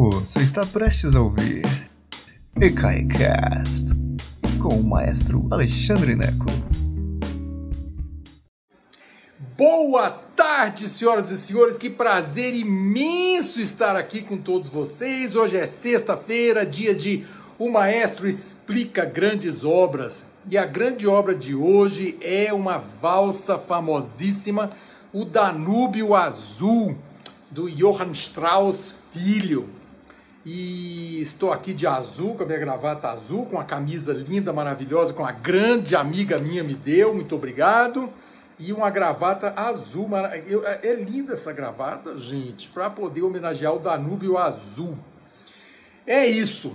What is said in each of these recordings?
Você está prestes a ouvir EKAICAST com o maestro Alexandre Neco. Boa tarde, senhoras e senhores. Que prazer imenso estar aqui com todos vocês. Hoje é sexta-feira, dia de O Maestro Explica Grandes Obras. E a grande obra de hoje é uma valsa famosíssima, o Danúbio Azul, do Johann Strauss Filho. E estou aqui de azul, com a minha gravata azul, com a camisa linda, maravilhosa, com a grande amiga minha me deu, muito obrigado. E uma gravata azul, é, é linda essa gravata, gente, para poder homenagear o Danúbio Azul. É isso.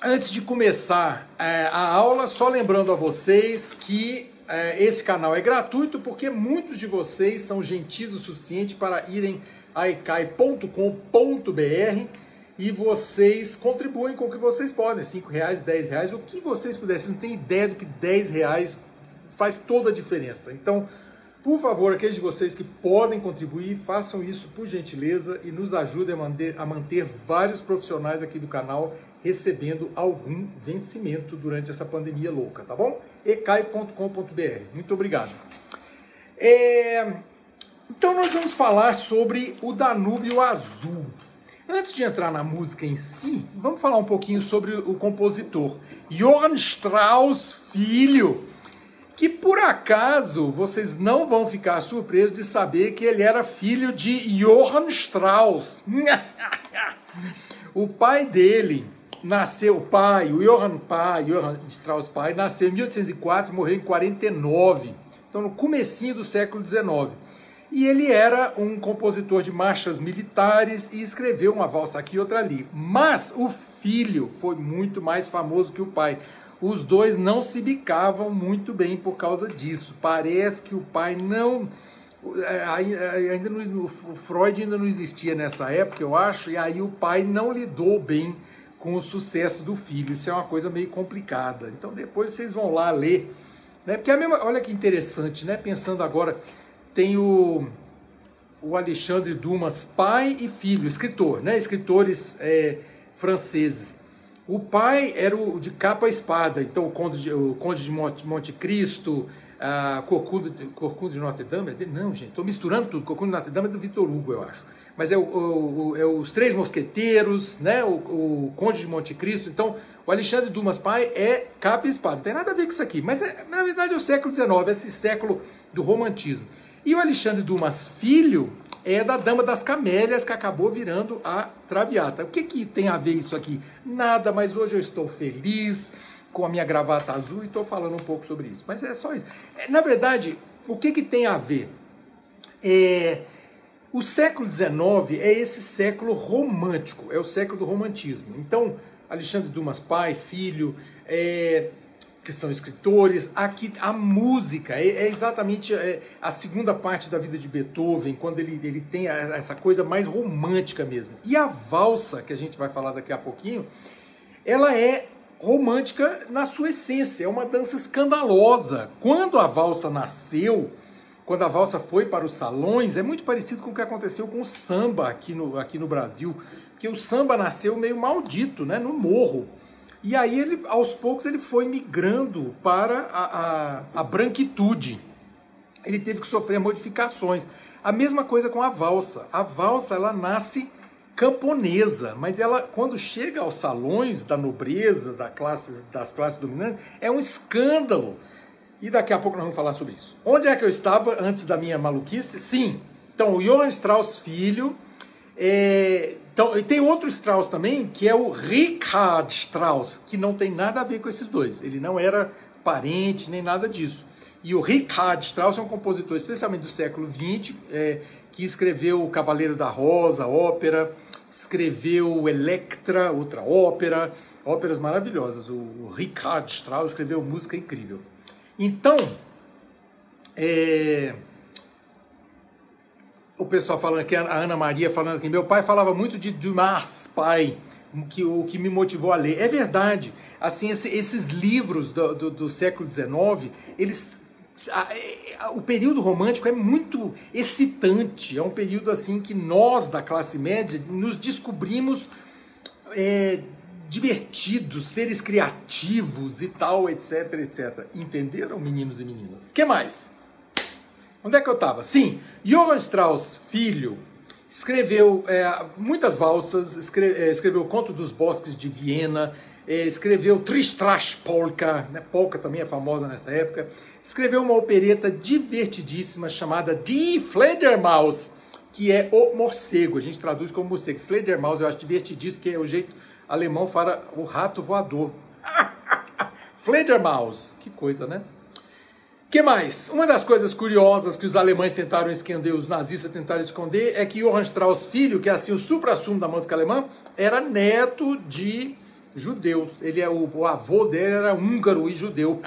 Antes de começar é, a aula, só lembrando a vocês que é, esse canal é gratuito porque muitos de vocês são gentis o suficiente para irem a ecai.com.br e vocês contribuem com o que vocês podem, 5 reais, 10 reais, o que vocês puderem. Vocês não têm ideia do que 10 reais faz toda a diferença. Então, por favor, aqueles de vocês que podem contribuir, façam isso por gentileza e nos ajudem a manter, a manter vários profissionais aqui do canal recebendo algum vencimento durante essa pandemia louca, tá bom? ecai.com.br. Muito obrigado. É... Então nós vamos falar sobre o Danúbio Azul. Antes de entrar na música em si, vamos falar um pouquinho sobre o compositor Johann Strauss Filho, que por acaso vocês não vão ficar surpresos de saber que ele era filho de Johann Strauss. o pai dele nasceu, o pai, o Johann pai, Johann Strauss pai, nasceu em 1804 e morreu em 49. Então no comecinho do século 19. E ele era um compositor de marchas militares e escreveu uma valsa aqui e outra ali. Mas o filho foi muito mais famoso que o pai. Os dois não se bicavam muito bem por causa disso. Parece que o pai não. É, ainda não, o Freud ainda não existia nessa época, eu acho, e aí o pai não lidou bem com o sucesso do filho. Isso é uma coisa meio complicada. Então depois vocês vão lá ler. Né? Porque é a mesma, olha que interessante, né? Pensando agora tem o, o Alexandre Dumas, pai e filho, escritor, né? escritores é, franceses. O pai era o de capa espada, então o Conde de, o Conde de Monte, Monte Cristo, a Corcunda, Corcunda de Notre Dame, é não, gente, estou misturando tudo. Corcunda de Notre Dame é do Vitor Hugo, eu acho. Mas é, o, o, é os Três Mosqueteiros, né? O, o, Conde de Monte Cristo. Então, o Alexandre Dumas pai é capa e espada. Não tem nada a ver com isso aqui. Mas, é, na verdade, é o século XIX, esse século do romantismo. E o Alexandre Dumas Filho é da Dama das Camélias, que acabou virando a Traviata. O que, que tem a ver isso aqui? Nada, mas hoje eu estou feliz com a minha gravata azul e estou falando um pouco sobre isso. Mas é só isso. É, na verdade, o que, que tem a ver? É, o século XIX é esse século romântico, é o século do romantismo. Então, Alexandre Dumas pai, filho, é, que são escritores. Aqui a música é, é exatamente é, a segunda parte da vida de Beethoven, quando ele, ele tem essa coisa mais romântica mesmo. E a valsa, que a gente vai falar daqui a pouquinho, ela é romântica na sua essência, é uma dança escandalosa. Quando a valsa nasceu, quando a valsa foi para os salões, é muito parecido com o que aconteceu com o samba aqui no, aqui no Brasil, porque o samba nasceu meio maldito, né, no morro. E aí, ele, aos poucos, ele foi migrando para a, a, a branquitude. Ele teve que sofrer modificações. A mesma coisa com a valsa. A valsa, ela nasce camponesa, mas ela, quando chega aos salões da nobreza, da classe, das classes dominantes, é um escândalo. E daqui a pouco nós vamos falar sobre isso. Onde é que eu estava antes da minha maluquice? Sim, então o Johann Strauss Filho é, então, e tem outro Strauss também, que é o Richard Strauss, que não tem nada a ver com esses dois. Ele não era parente nem nada disso. E o Richard Strauss é um compositor, especialmente do século XX, é, que escreveu o Cavaleiro da Rosa, ópera, escreveu Electra, outra ópera, óperas maravilhosas. O Richard Strauss escreveu música incrível. Então, é, o pessoal falando aqui, a Ana Maria falando aqui, meu pai falava muito de Dumas, pai, que, o que me motivou a ler. É verdade, assim, esse, esses livros do, do, do século XIX, eles o período romântico é muito excitante, é um período assim que nós da classe média nos descobrimos é, divertidos, seres criativos e tal, etc, etc. Entenderam, meninos e meninas? que mais? Onde é que eu estava? Sim, Johann Strauss, filho, escreveu é, muitas valsas, escreve, é, escreveu o Conto dos Bosques de Viena, é, escreveu Tristrash Polka, né? polka também é famosa nessa época, escreveu uma opereta divertidíssima chamada Die Fledermaus, que é o morcego, a gente traduz como morcego. Fledermaus eu acho divertidíssimo, que é o jeito alemão fala o rato voador. Fledermaus, que coisa, né? Que mais? Uma das coisas curiosas que os alemães tentaram esconder, os nazistas tentaram esconder, é que Johann Strauss filho, que é assim o supra-sumo da música alemã, era neto de judeus. Ele é o, o avô dele era húngaro e judeu.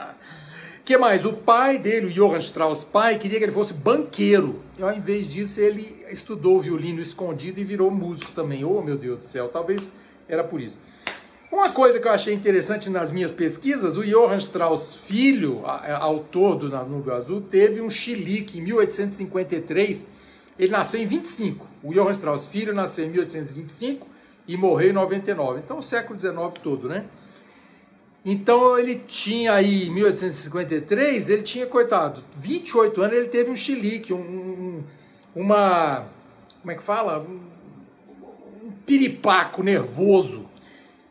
que mais? O pai dele, o Johann Strauss pai, queria que ele fosse banqueiro. E ao invés disso, ele estudou violino escondido e virou músico também. Oh, meu Deus do céu, talvez era por isso. Uma coisa que eu achei interessante nas minhas pesquisas, o Johann Strauss filho, autor do Danúbio Azul, teve um chilique em 1853. Ele nasceu em 25. O Johann Strauss filho nasceu em 1825 e morreu em 99. Então, o século XIX todo, né? Então, ele tinha aí, em 1853, ele tinha, coitado, 28 anos, ele teve um chilique, um, um, uma, como é que fala? Um, um piripaco nervoso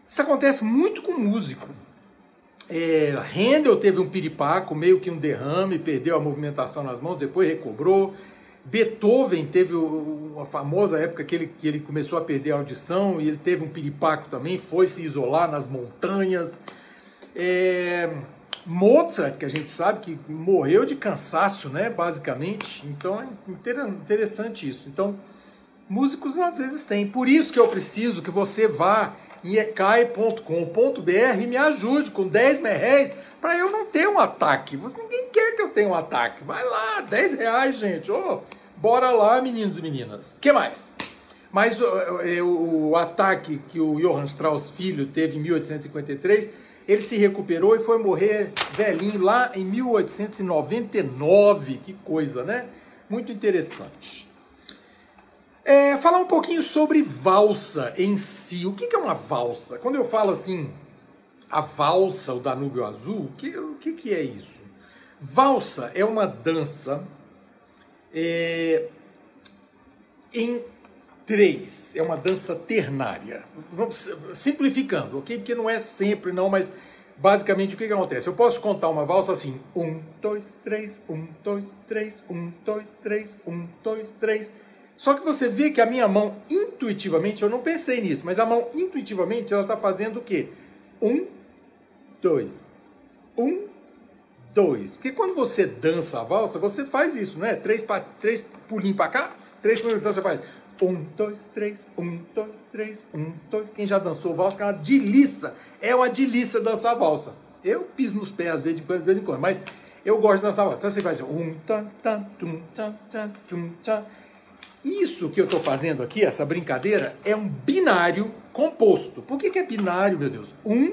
isso acontece muito com músico. É, Handel teve um piripaco, meio que um derrame, perdeu a movimentação nas mãos, depois recobrou. Beethoven teve uma famosa época que ele, que ele começou a perder a audição e ele teve um piripaco também, foi se isolar nas montanhas. É, Mozart, que a gente sabe que morreu de cansaço, né, basicamente. Então é interessante isso. Então, músicos às vezes têm. Por isso que eu preciso que você vá em ecai.com.br e me ajude com 10 reais para eu não ter um ataque. Você, ninguém quer que eu tenha um ataque. Vai lá, 10 reais, gente. Oh, bora lá, meninos e meninas. que mais? Mas o, o, o ataque que o Johann Strauss filho teve em 1853, ele se recuperou e foi morrer velhinho lá em 1899. Que coisa, né? Muito interessante. É, falar um pouquinho sobre valsa em si. O que é uma valsa? Quando eu falo assim, a valsa, o Danúbio Azul, que, o que, que é isso? Valsa é uma dança é, em três, é uma dança ternária. Vamos, simplificando, ok? Porque não é sempre, não, mas basicamente o que, que acontece? Eu posso contar uma valsa assim: um, dois, três, um, dois, três, um, dois, três, um, dois, três só que você vê que a minha mão, intuitivamente, eu não pensei nisso, mas a mão, intuitivamente, ela está fazendo o quê? Um, dois. Um, dois. Porque quando você dança a valsa, você faz isso, né? Três, pa, três pulinhos para cá, três pulinhos, então você faz um, dois, três, um, dois, três, um, dois. Quem já dançou valsa, é uma delícia. É uma delícia dançar valsa. Eu piso nos pés às vezes, de vez em quando, mas eu gosto de dançar valsa. Então você faz um, tan, tan, tum, tan, tan, tum, tan. Isso que eu estou fazendo aqui, essa brincadeira, é um binário composto. Por que, que é binário, meu Deus? Um,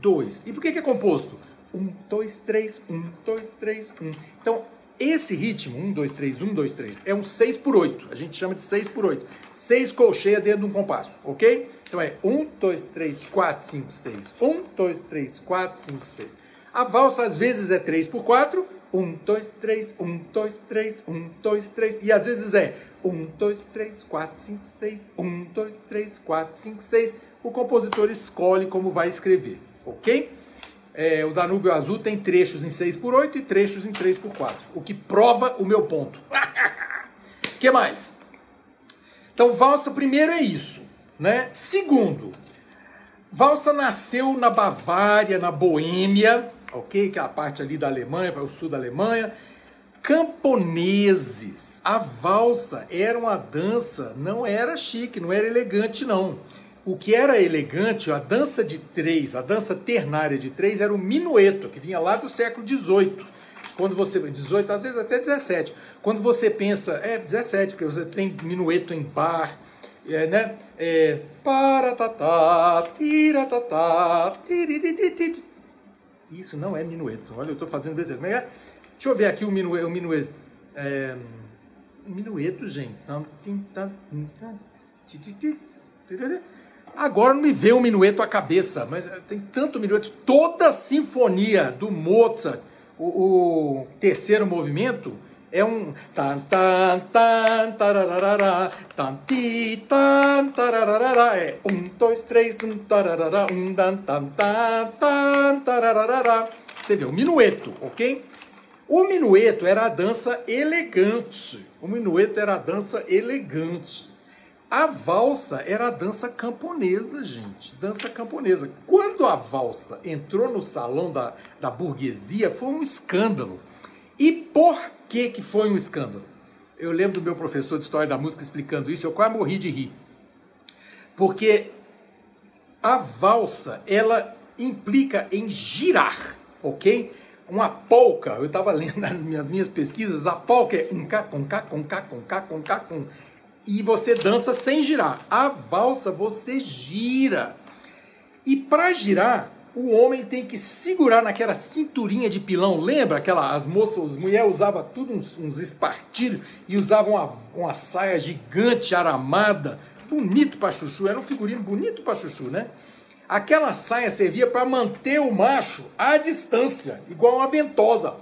dois. E por que, que é composto? Um, dois, três, um, dois, três, um. Então, esse ritmo, um, dois, três, um, dois, três, é um seis por oito. A gente chama de seis por oito. Seis colcheias dentro de um compasso, ok? Então é um, dois, três, quatro, cinco, seis. Um, dois, três, quatro, cinco, seis. A valsa às vezes é três por quatro um, dois, três, um, dois, três, um, dois, três. E às vezes é um, dois, três, quatro, cinco, seis, um, dois, três, quatro, cinco, seis. O compositor escolhe como vai escrever, ok? É, o Danúbio Azul tem trechos em 6 por 8 e trechos em 3 por 4, o que prova o meu ponto. que mais? Então, valsa primeiro é isso, né? Segundo, valsa nasceu na Bavária, na Boêmia, ok? Que é a parte ali da Alemanha, para o sul da Alemanha. Camponeses. A valsa era uma dança, não era chique, não era elegante, não. O que era elegante, a dança de três, a dança ternária de três, era o minueto, que vinha lá do século XVIII. Quando você. 18, às vezes até 17. Quando você pensa. É, 17, porque você tem minueto em bar. É, né? É, para tatá, tira tatá, isso não é minueto. Olha, eu estou fazendo besteira. Como é é? Deixa eu ver aqui o minueto. O minueto, é, minueto gente. Agora não me vê um minueto à cabeça, mas tem tanto minueto. Toda a sinfonia do Mozart, o, o terceiro movimento, é um é um dois três um tararara um dan tan tan tan tararara você vê o minueto ok o minueto era a dança elegante o minueto era a dança elegante a valsa era a dança camponesa, gente. Dança camponesa. Quando a valsa entrou no salão da, da burguesia, foi um escândalo. E por que, que foi um escândalo? Eu lembro do meu professor de História da Música explicando isso, eu quase morri de rir. Porque a valsa, ela implica em girar, ok? Uma polca, eu estava lendo nas minhas, minhas pesquisas, a polca é um cá, com cá, com cá, com cá, com cá, com e você dança sem girar. A valsa você gira. E para girar, o homem tem que segurar naquela cinturinha de pilão. Lembra aquela as moças, as mulheres usavam tudo uns, uns espartilhos e usavam uma, uma saia gigante aramada, bonito para chuchu, era um figurino bonito para chuchu, né? Aquela saia servia para manter o macho à distância, igual uma ventosa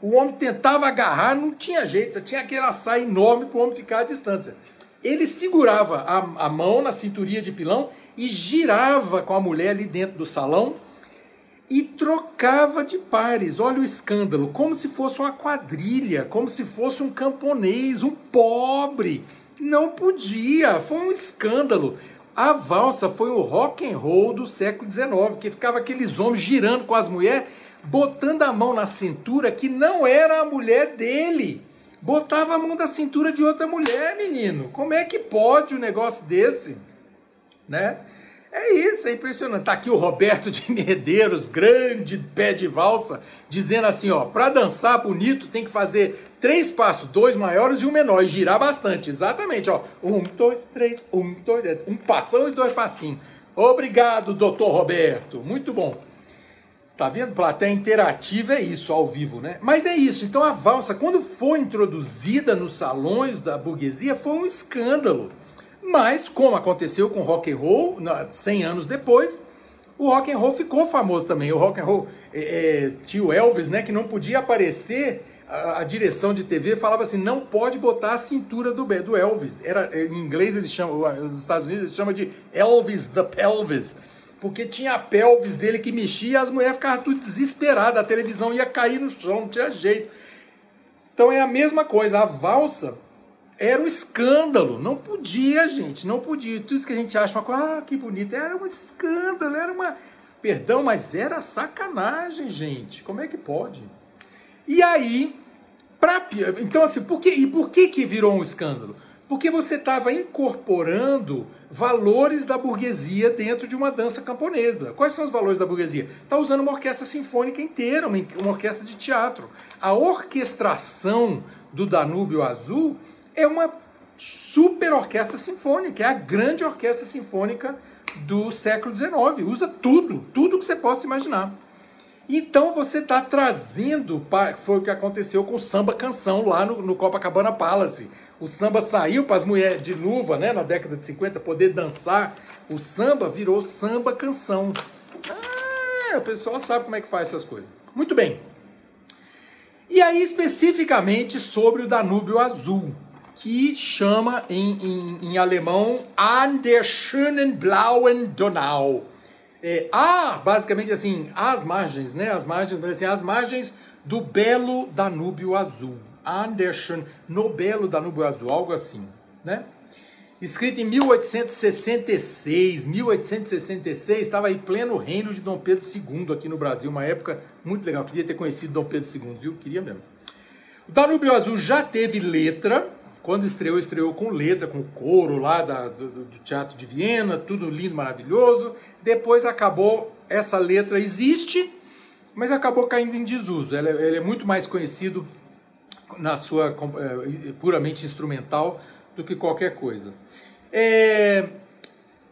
o homem tentava agarrar, não tinha jeito, tinha aquela saia enorme para o homem ficar à distância. Ele segurava a, a mão na cinturinha de pilão e girava com a mulher ali dentro do salão e trocava de pares. Olha o escândalo, como se fosse uma quadrilha, como se fosse um camponês, um pobre. Não podia, foi um escândalo. A valsa foi o rock and roll do século XIX, que ficava aqueles homens girando com as mulheres botando a mão na cintura que não era a mulher dele. Botava a mão da cintura de outra mulher, menino. Como é que pode um negócio desse? Né? É isso, é impressionante. Tá aqui o Roberto de Medeiros, grande pé de valsa, dizendo assim, ó, para dançar bonito tem que fazer três passos, dois maiores e um menor, e girar bastante. Exatamente, ó. Um, dois, três, um, dois, um passão e dois passinhos. Obrigado, doutor Roberto. Muito bom. Tá vendo? Plateia interativa é isso, ao vivo, né? Mas é isso. Então a valsa, quando foi introduzida nos salões da burguesia, foi um escândalo. Mas, como aconteceu com rock and roll, 100 anos depois, o rock and roll ficou famoso também. O rock and roll, é, é, tio Elvis, né, que não podia aparecer, a, a, direção de TV falava assim, não pode botar a cintura do, do Elvis. Era, em inglês eles chamam, nos Estados Unidos eles chamam de Elvis the Pelvis porque tinha a pelvis dele que mexia e as mulheres ficavam tudo desesperadas, a televisão ia cair no chão, não tinha jeito. Então é a mesma coisa, a valsa era um escândalo, não podia, gente, não podia. Tudo isso que a gente acha uma coisa, ah, que bonito, era um escândalo, era uma. Perdão, mas era sacanagem, gente. Como é que pode? E aí, pra... então assim, por que... e por que que virou um escândalo? Porque você estava incorporando valores da burguesia dentro de uma dança camponesa. Quais são os valores da burguesia? Está usando uma orquestra sinfônica inteira, uma, orquestra de teatro. A orquestração do Danúbio Azul é uma super orquestra sinfônica, é a grande orquestra sinfônica do século XIX. Usa tudo, tudo que você possa imaginar. Então você está trazendo, foi o que aconteceu com o samba canção lá no, no Copacabana Palace. O samba saiu para as mulheres de luva, né, na década de 50, poder dançar. O samba virou samba canção. Ah, o pessoal sabe como é que faz essas coisas. Muito bem. E aí, especificamente sobre o Danúbio Azul, que chama em, em, em alemão An der schönen blauen Donau é, a, basicamente assim, as margens, né? As margens, assim, as margens do belo Danúbio Azul. Anderson no belo Danúbio Azul, algo assim, né? Escrito em 1866, 1866, estava aí pleno reino de Dom Pedro II aqui no Brasil, uma época muito legal. Queria ter conhecido Dom Pedro II, viu? Queria mesmo. O Danúbio Azul já teve letra, quando estreou, estreou com letra, com coro lá da, do, do, Teatro de Viena, tudo lindo, maravilhoso. Depois acabou, essa letra existe, mas acabou caindo em desuso. Ele, ele é muito mais conhecido na sua é, puramente instrumental do que qualquer coisa. É,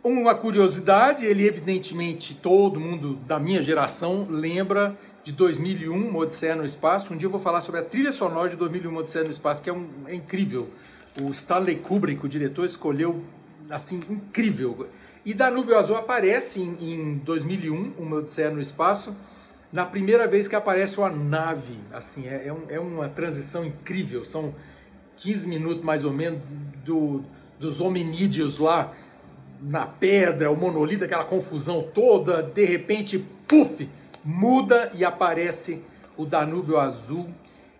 uma curiosidade, ele evidentemente, todo mundo da minha geração lembra de 2001, Uma Odisseia no Espaço. Um dia eu vou falar sobre a trilha sonora de 2001, Uma Odisseia no Espaço, que é, um, é incrível. O Stanley Kubrick, o diretor, escolheu assim, incrível. E Danúbio Azul aparece em, em 2001, Uma Odisseia no Espaço, na primeira vez que aparece uma nave. Assim, é, é, um, é uma transição incrível. São 15 minutos mais ou menos do, dos hominídeos lá na pedra, o monolito, aquela confusão toda. De repente, puf, muda e aparece o Danúbio Azul.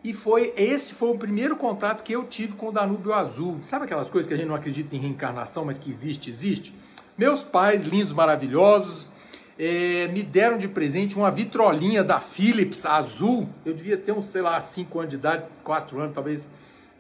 E foi esse foi o primeiro contato que eu tive com o Danúbio Azul. Sabe aquelas coisas que a gente não acredita em reencarnação, mas que existe, existe? Meus pais, lindos, maravilhosos, é, me deram de presente uma vitrolinha da Philips azul. Eu devia ter uns, sei lá, 5 anos de idade, 4 anos talvez.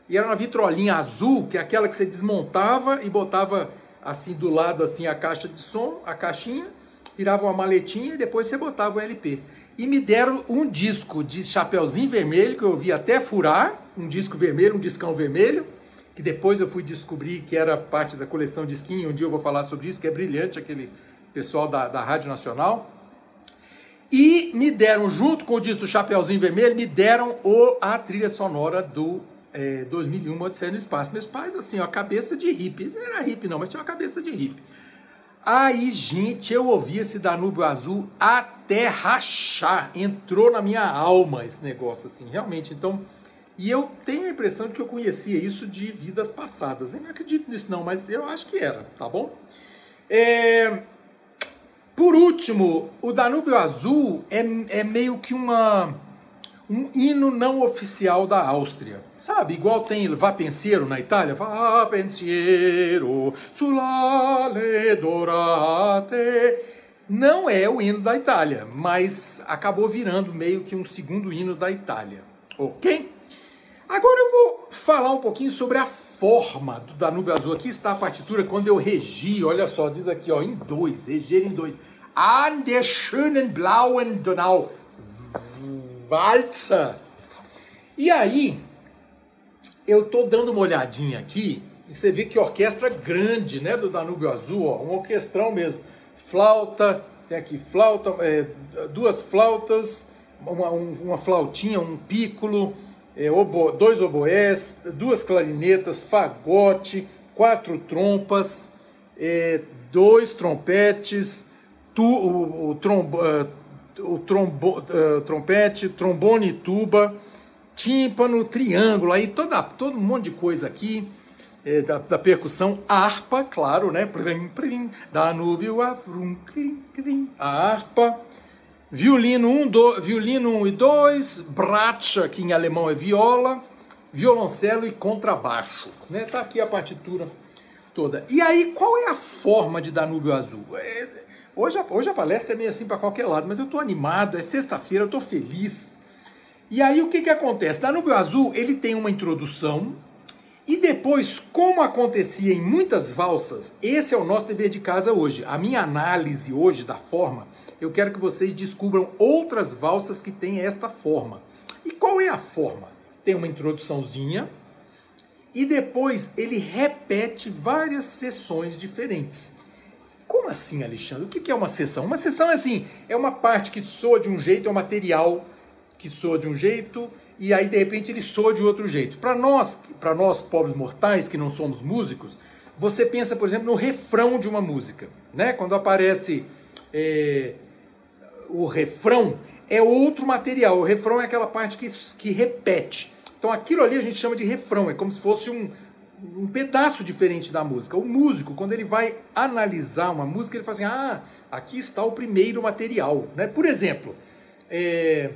E era uma vitrolinha azul, que é aquela que você desmontava e botava assim do lado assim a caixa de som, a caixinha, virava uma maletinha e depois você botava o LP. E me deram um disco de chapeuzinho vermelho que eu vi até furar, um disco vermelho, um discão vermelho, que depois eu fui descobrir que era parte da coleção de skin, um dia eu vou falar sobre isso, que é brilhante aquele pessoal da, da Rádio Nacional. E me deram, junto com o disco do Chapeuzinho Vermelho, me deram o, a trilha sonora do é, 2001 Odisseia no Espaço. Meus pais, assim, a cabeça de hippie. Não era hippie não, mas tinha uma cabeça de hippie. Aí, gente, eu ouvi esse Danúbio Azul até rachar. Entrou na minha alma esse negócio, assim, realmente. Então, e eu tenho a impressão de que eu conhecia isso de vidas passadas. Eu não acredito nisso não, mas eu acho que era, tá bom? É... Por último, o Danúbio Azul é, é meio que uma, um hino não oficial da Áustria. Sabe, igual tem Vá Pensiero na Itália, Vá Pensiero, sulale dorate. Não é o hino da Itália, mas acabou virando meio que um segundo hino da Itália. Ok? Agora eu vou falar um pouquinho sobre a forma do Danúbio Azul. Aqui está a partitura quando eu regi, olha só, diz aqui ó, em dois, reger em dois. An der schönen blauen Donau Walzer. E aí, eu tô dando uma olhadinha aqui e você vê que orquestra grande, né, do Danúbio Azul, ó, um orquestrão mesmo. Flauta, tem aqui flauta, é, duas flautas, uma, uma flautinha, um pícolo, é, obo, dois oboés, duas clarinetas, fagote, quatro trompas, é, dois trompetes, tu, o, o, uh, o trombo, uh, trompete, trombone e tuba, tímpano, triângulo, aí toda, todo um monte de coisa aqui. É, da, da, percussão, harpa, claro, né? Prim, prim, Danúbio, avrum, crim, crim, a harpa, Violino 1 um, violino um e 2, bratscha, que em alemão é viola, violoncelo e contrabaixo. Né? Tá aqui a partitura toda. E aí, qual é a forma de Danúbio Azul? É, hoje, a, hoje a palestra é meio assim para qualquer lado, mas eu estou animado, é sexta-feira, eu estou feliz. E aí o que, que acontece? Danúbio Azul ele tem uma introdução e depois, como acontecia em muitas valsas, esse é o nosso dever de casa hoje. A minha análise hoje da forma eu quero que vocês descubram outras valsas que têm esta forma. E qual é a forma? Tem uma introduçãozinha e depois ele repete várias sessões diferentes. Como assim, Alexandre? O que é uma sessão? Uma sessão é assim, é uma parte que soa de um jeito, é um material que soa de um jeito e aí de repente ele soa de outro jeito. Para nós, para nós pobres mortais que não somos músicos, você pensa, por exemplo, no refrão de uma música, né? Quando aparece é, o refrão é outro material. O refrão é aquela parte que, que repete. Então aquilo ali a gente chama de refrão, é como se fosse um, um pedaço diferente da música. O músico, quando ele vai analisar uma música, ele fala assim: ah, aqui está o primeiro material. Né? Por exemplo, é,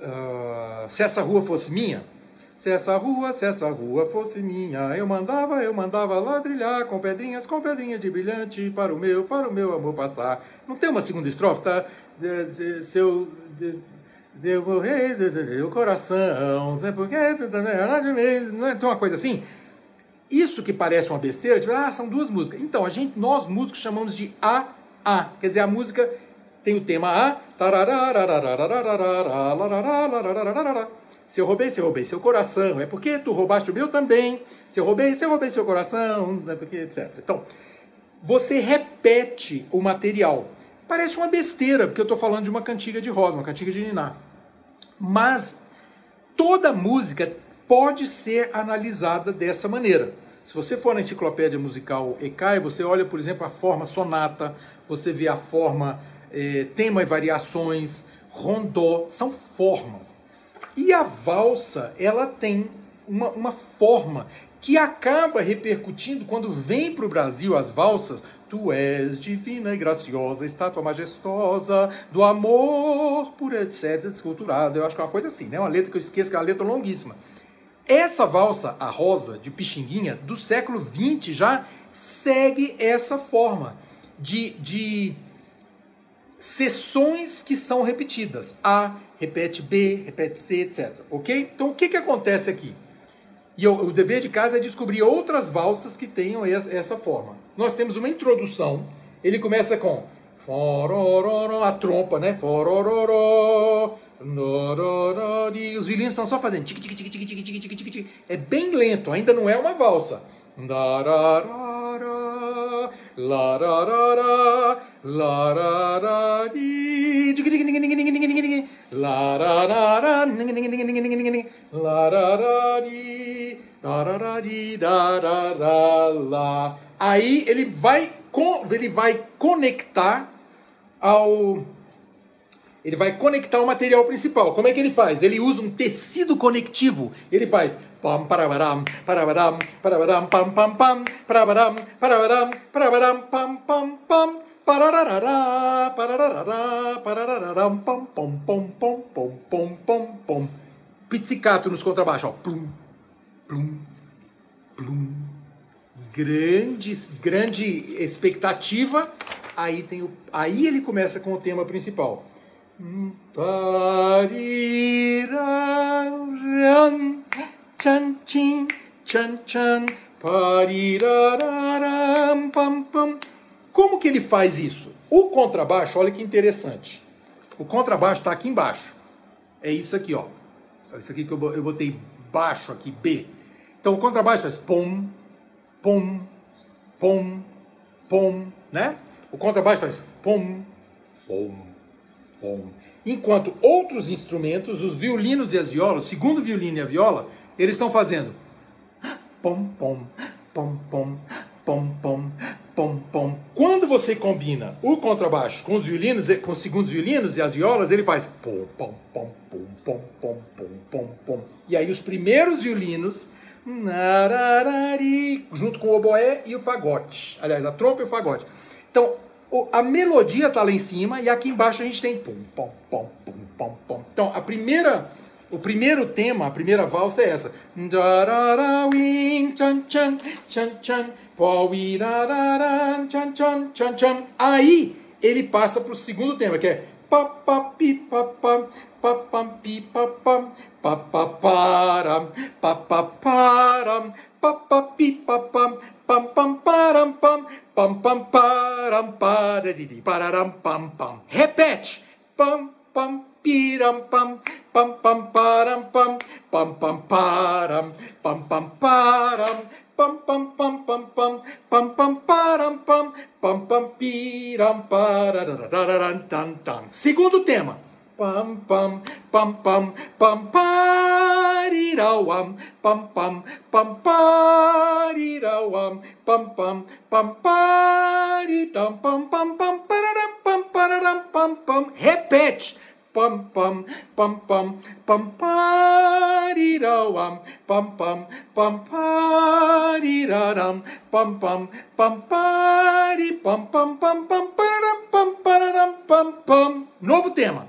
uh, se essa rua fosse minha, se essa rua, se essa rua fosse minha, eu mandava, eu mandava ladrilhar com pedrinhas, com pedrinhas de brilhante para o meu, para o meu amor passar. Não tem uma segunda estrofe, tá? Se eu deu morrer o coração, porque não é tem uma coisa assim. Isso que parece uma besteira, tipo, ah, são duas músicas. Então, a gente, nós músicos chamamos de A A, quer dizer, a música tem o tema A, se eu roubei, se eu roubei seu coração, é porque tu roubaste o meu também. Se eu roubei, se eu roubei seu coração, é porque, etc. Então, você repete o material. Parece uma besteira, porque eu estou falando de uma cantiga de roda, uma cantiga de niná. Mas toda música pode ser analisada dessa maneira. Se você for na enciclopédia musical ECAI, você olha, por exemplo, a forma sonata, você vê a forma eh, tema e variações, rondó, são formas. E a valsa, ela tem uma, uma forma que acaba repercutindo quando vem para o Brasil as valsas. Tu és divina e graciosa, estátua majestosa do amor por etc. esculturado. Eu acho que é uma coisa assim, né? Uma letra que eu esqueço, que é uma letra longuíssima. Essa valsa, a rosa de Pixinguinha, do século XX já segue essa forma de, de sessões que são repetidas. A repete B, repete C, etc. Ok? Então o que, que acontece aqui? E o, o dever de casa é descobrir outras valsas que tenham essa forma. Nós temos uma introdução, ele começa com a trompa, né? Os violinos estão só fazendo tic tic tic tic tic tic tic tic. É bem lento, ainda não é uma valsa. Aí ele vai, ele vai conectar ao ele vai conectar o material principal. Como é que ele faz? Ele usa um tecido conectivo. Ele faz pam parabaram, parabaram, parabaram, pam pam pam, parabaram, parabaram, parabaram, pam pam pam. Pararará, pararará, pararará, pam pam pam pam pam pam pam pam. Pizzicato nos contrabaixos, ó. Plum, plum, plum. Grande, grande expectativa. Aí tem o, aí ele começa com o tema principal. Como que ele faz isso? O contrabaixo, olha que interessante. O contrabaixo está aqui embaixo. É isso aqui, ó. É isso aqui que eu botei baixo aqui, B. Então o contrabaixo faz pom, pom, pom, pom, né? O contrabaixo faz pom, pom, Bom. Enquanto outros instrumentos, os violinos e as violas, o segundo violino e a viola, eles estão fazendo pom pom pom pom pom pom pom pom. Quando você combina o contrabaixo com os violinos, com os segundos violinos e as violas, ele faz pom pom pom pom pom pom pom pom pom. E aí os primeiros violinos junto com o oboé e o fagote. Aliás, a trompa e o fagote. Então, a melodia está lá em cima e aqui embaixo a gente tem pum, pom, pom, pum, pom, pom. Então, a primeira, o primeiro tema, a primeira valsa é essa. Aí ele passa para o segundo tema, que é bum pam, pam bum bum bum pam beep bum bum pam bum bottom pam bum bottom bum bum beep bum bum bum bum bottom bum bum bum bottom bada dee dee bada dum bum bum hip bitch! Bum bum beatum bum bum bum bottom bum bum bum bottom bum bum bottom pam pam pam pam pam. Pam pam param pam. Pam pam piram pararararan tan tan. Segundo tema. Pam pam pam pam. Pam pam pam pam pam pam pam pam pam pam pararam pam pararam pam pam. Repete pam pam pam pam pam parirauam pam pam pam pam pam pam pam pam pam pam pam pam pam. Novo tema.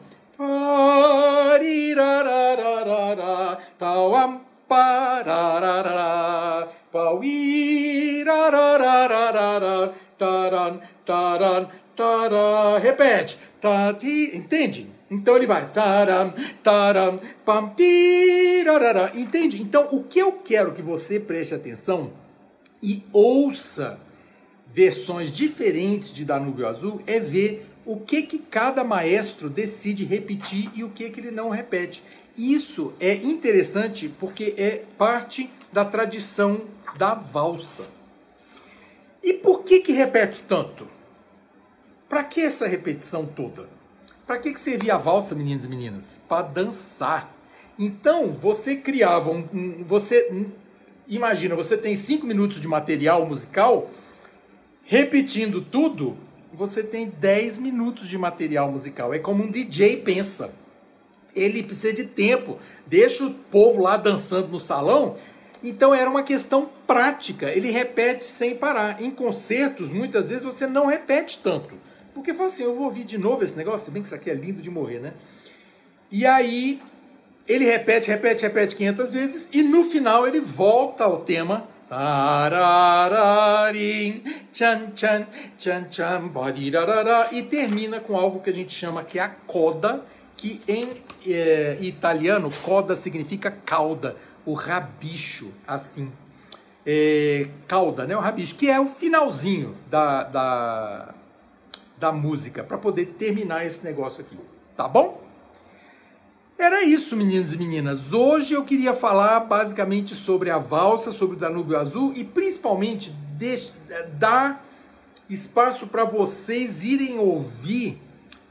Pauirarararara, taran, taran, tara. Repete. Tati, entende? Então ele vai. Taram, taram, pampirarara. Entende? Então o que eu quero que você preste atenção e ouça versões diferentes de Danúbio Azul é ver o que, que cada maestro decide repetir e o que, que ele não repete. Isso é interessante porque é parte da tradição da valsa. E por que, que repete tanto? Para que essa repetição toda? Para que, que servia a valsa, meninos e meninas? Para dançar. Então, você criava um, um, você imagina, você tem 5 minutos de material musical, repetindo tudo, você tem 10 minutos de material musical. É como um DJ pensa. Ele precisa de tempo. Deixa o povo lá dançando no salão. Então era uma questão prática. Ele repete sem parar. Em concertos, muitas vezes você não repete tanto. Porque fala assim, eu vou ouvir de novo esse negócio, se bem que isso aqui é lindo de morrer, né? E aí ele repete, repete, repete 500 vezes e no final ele volta ao tema e termina com algo que a gente chama que é a coda, que em é, italiano coda significa cauda, o rabicho, assim. É, cauda, né? O rabicho, que é o finalzinho da, da, da música, para poder terminar esse negócio aqui. Tá bom? Era isso, meninos e meninas. Hoje eu queria falar basicamente sobre a valsa, sobre o Danúbio Azul e principalmente dar espaço para vocês irem ouvir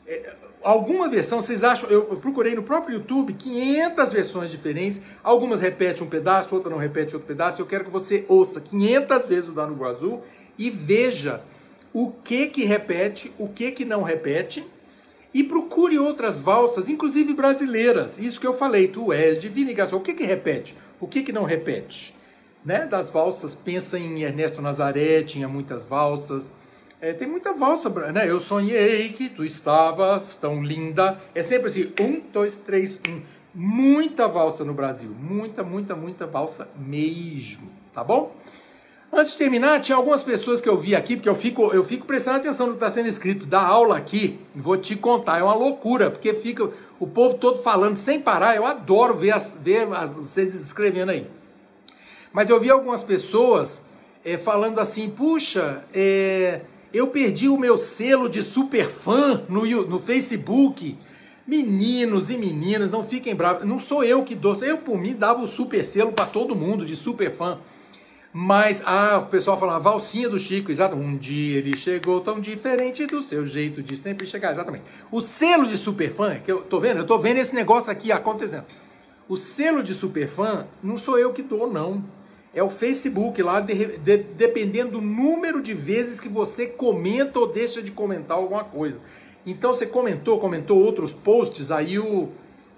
é, alguma versão. Vocês acham? Eu, procurei no próprio YouTube 500 versões diferentes. Algumas repetem um pedaço, outra não repete outro pedaço. Eu quero que você ouça 500 vezes o Danúbio Azul e veja o que que repete, o que que não repete e procure outras valsas, inclusive brasileiras. Isso que eu falei, tu és divina e O que que repete? O que que não repete? Né? Das valsas, pensa em Ernesto Nazaré, tinha muitas valsas. É, tem muita valsa, né? Eu sonhei que tu estavas tão linda. É sempre assim, um, dois, três, um. Muita valsa no Brasil. Muita, muita, muita valsa mesmo. Tá bom? Antes de terminar, tinha algumas pessoas que eu vi aqui, porque eu fico, eu fico prestando atenção no que está sendo escrito da aula aqui. Vou te contar, é uma loucura, porque fica o povo todo falando sem parar. Eu adoro ver, as, ver as, vocês escrevendo aí. Mas eu vi algumas pessoas é, falando assim: puxa, é, eu perdi o meu selo de super fã no, no Facebook. Meninos e meninas, não fiquem bravos. Não sou eu que dou. Eu, por mim, dava o super selo para todo mundo de super fã. Mas, ah, o pessoal fala, a valsinha do Chico, exato. Um dia ele chegou tão diferente do seu jeito de sempre chegar, exatamente. O selo de superfã, que eu tô vendo, eu tô vendo esse negócio aqui acontecendo. O selo de superfã não sou eu que dou, não. É o Facebook lá, de, de, dependendo do número de vezes que você comenta ou deixa de comentar alguma coisa. Então você comentou, comentou outros posts, aí o,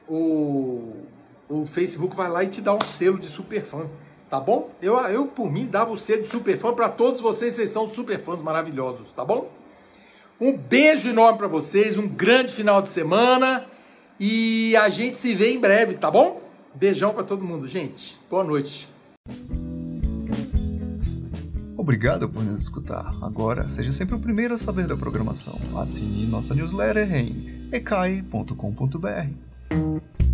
o, o Facebook vai lá e te dá um selo de superfã tá bom? Eu, eu por mim, dava o selo de super fã para todos vocês, vocês são super fãs maravilhosos, tá bom? Um beijo enorme para vocês, um grande final de semana e a gente se vê em breve, tá bom? Beijão para todo mundo, gente. Boa noite. Obrigado por nos escutar. Agora, seja sempre o primeiro a saber da programação. Assine nossa newsletter em ecai.com.br.